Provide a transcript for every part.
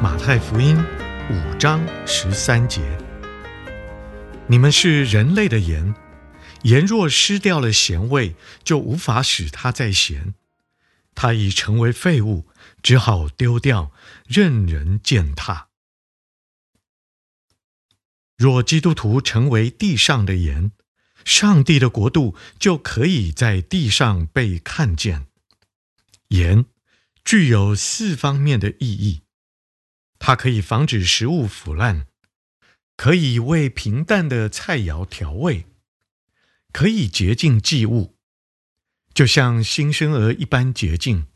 马太福音五章十三节。你们是人类的盐，盐若失掉了咸味，就无法使它再咸。它已成为废物，只好丢掉，任人践踏。若基督徒成为地上的盐，上帝的国度就可以在地上被看见。盐。具有四方面的意义，它可以防止食物腐烂，可以为平淡的菜肴调味，可以洁净祭物，就像新生儿一般洁净。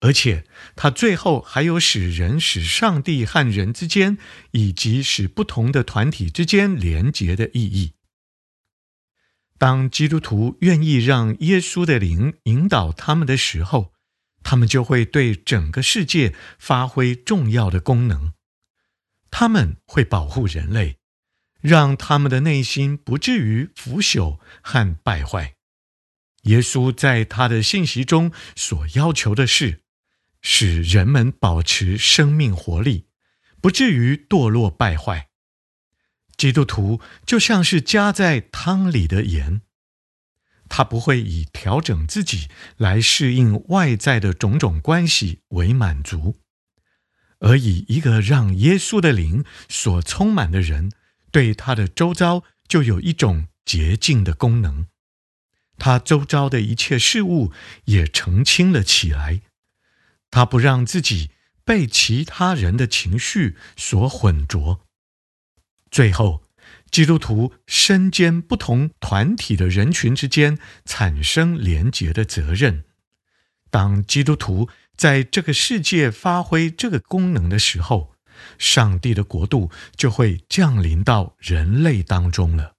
而且，它最后还有使人、使上帝和人之间，以及使不同的团体之间连结的意义。当基督徒愿意让耶稣的灵引导他们的时候，他们就会对整个世界发挥重要的功能。他们会保护人类，让他们的内心不至于腐朽和败坏。耶稣在他的信息中所要求的是，使人们保持生命活力，不至于堕落败坏。基督徒就像是加在汤里的盐。他不会以调整自己来适应外在的种种关系为满足，而以一个让耶稣的灵所充满的人，对他的周遭就有一种洁净的功能。他周遭的一切事物也澄清了起来。他不让自己被其他人的情绪所混浊。最后。基督徒身兼不同团体的人群之间产生连结的责任。当基督徒在这个世界发挥这个功能的时候，上帝的国度就会降临到人类当中了。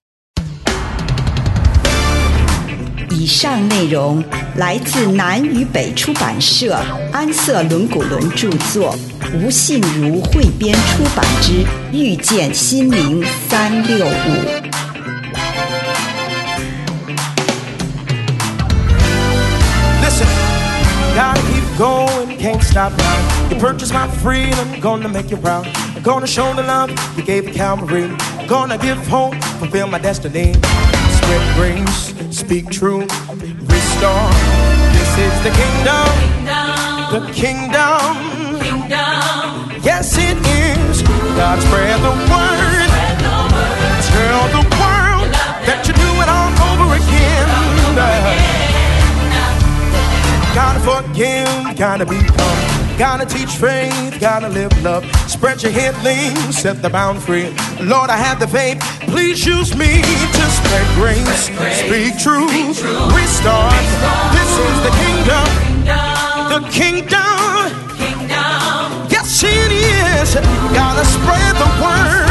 以上内容来自南与北出版社安瑟伦古伦著作，吴信如汇编出版之《遇见心灵三六五》。Listen, gotta keep going, can't stop now. You purchased my freedom, gonna make you proud. Gonna show the love you gave to Calvary. Gonna give hope, fulfill my destiny. Spread grace, speak truth, restore. This is the kingdom, the kingdom. Yes, it is. God spread the word. Tell the world that you do it all over again. Gotta forgive, gotta become. Gotta teach faith, gotta live love. Spread your healing, set the bound free. Lord, I have the faith. Please use me to spread grace, speak truth, restart. This is the kingdom, the kingdom. It is. Gotta spread the word.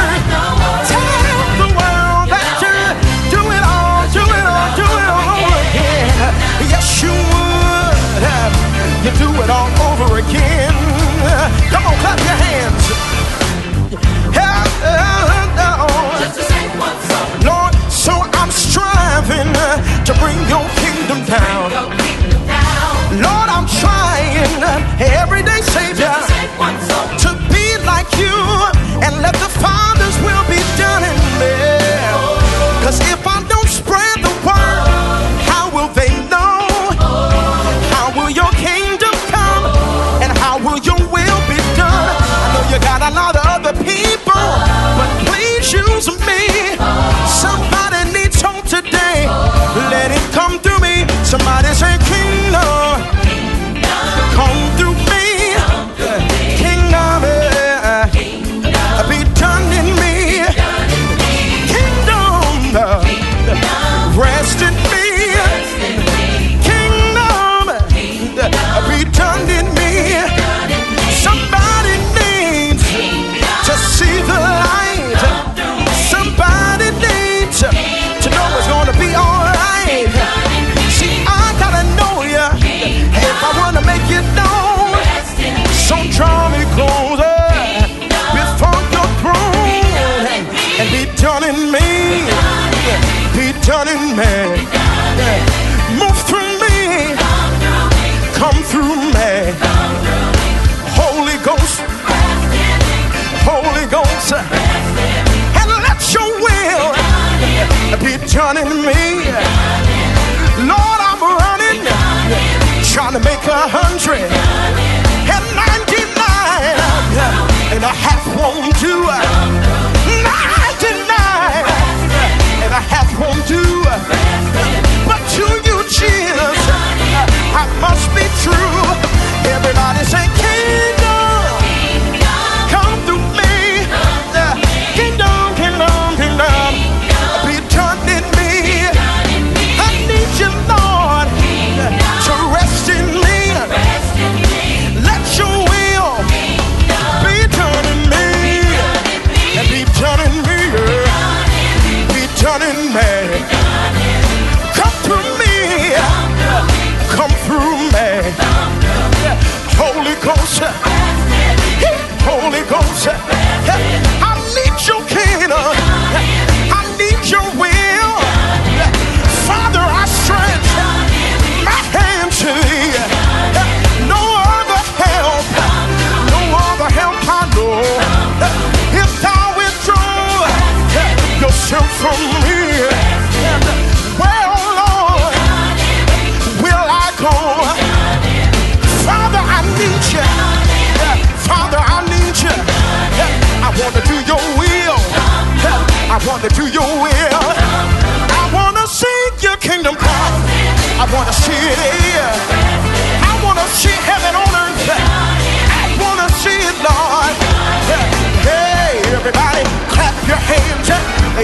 Johnny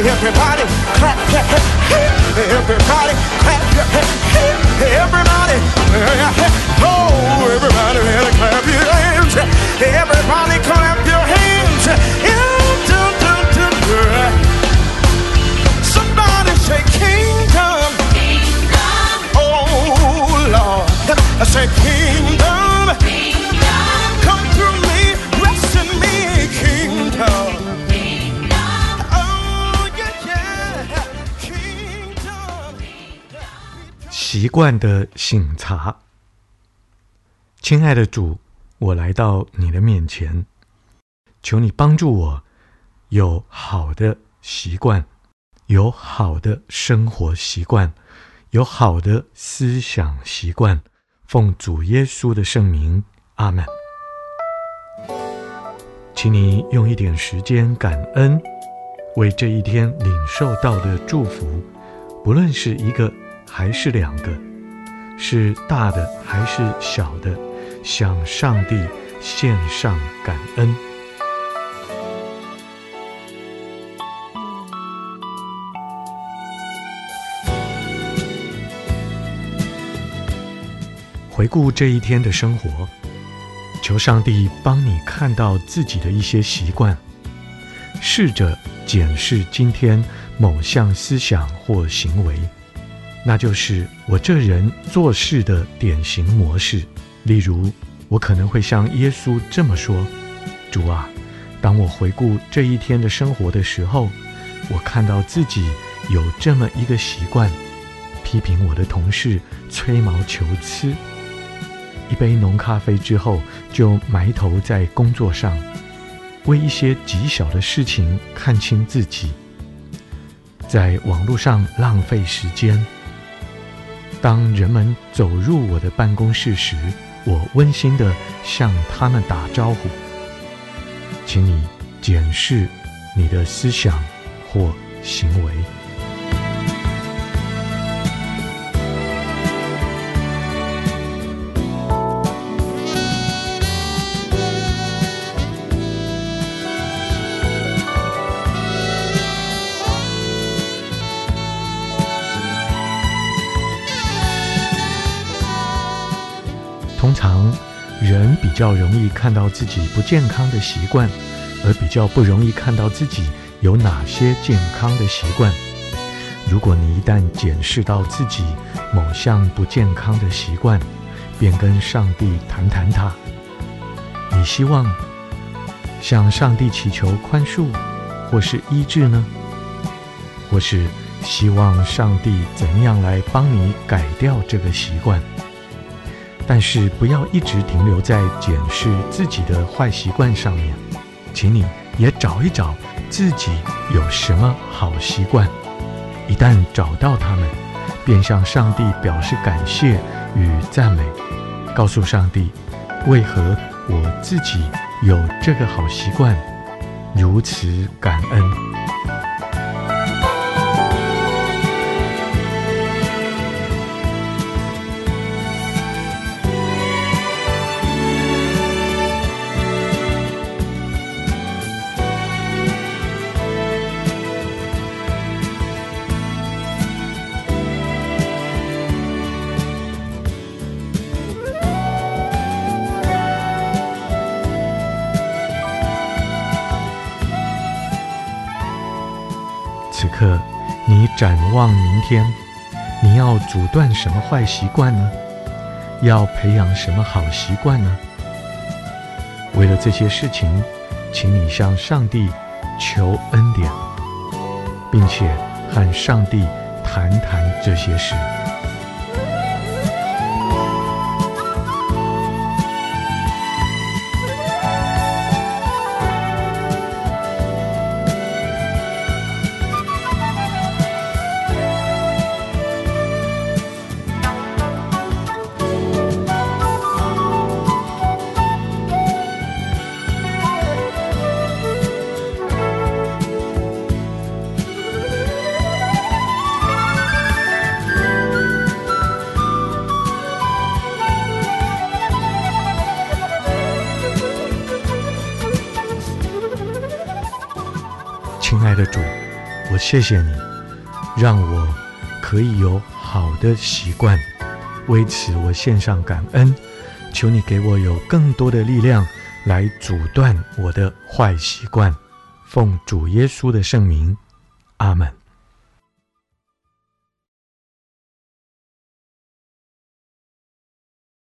everybody clap, your clap, everybody clap, your hands! everybody. 惯的醒茶。亲爱的主，我来到你的面前，求你帮助我有好的习惯，有好的生活习惯，有好的思想习惯。奉主耶稣的圣名，阿门。请你用一点时间感恩，为这一天领受到的祝福，不论是一个还是两个，是大的还是小的，向上帝献上感恩。回顾这一天的生活，求上帝帮你看到自己的一些习惯，试着检视今天某项思想或行为，那就是我这人做事的典型模式。例如，我可能会像耶稣这么说：“主啊，当我回顾这一天的生活的时候，我看到自己有这么一个习惯，批评我的同事吹毛求疵。”一杯浓咖啡之后，就埋头在工作上，为一些极小的事情看清自己，在网络上浪费时间。当人们走入我的办公室时，我温馨地向他们打招呼。请你检视你的思想或行为。比较容易看到自己不健康的习惯，而比较不容易看到自己有哪些健康的习惯。如果你一旦检视到自己某项不健康的习惯，便跟上帝谈谈它。你希望向上帝祈求宽恕，或是医治呢？或是希望上帝怎样来帮你改掉这个习惯？但是不要一直停留在检视自己的坏习惯上面，请你也找一找自己有什么好习惯。一旦找到它们，便向上帝表示感谢与赞美，告诉上帝为何我自己有这个好习惯，如此感恩。展望明天，你要阻断什么坏习惯呢？要培养什么好习惯呢？为了这些事情，请你向上帝求恩典，并且和上帝谈谈这些事。亲爱的主，我谢谢你，让我可以有好的习惯，为此我献上感恩。求你给我有更多的力量来阻断我的坏习惯。奉主耶稣的圣名，阿门。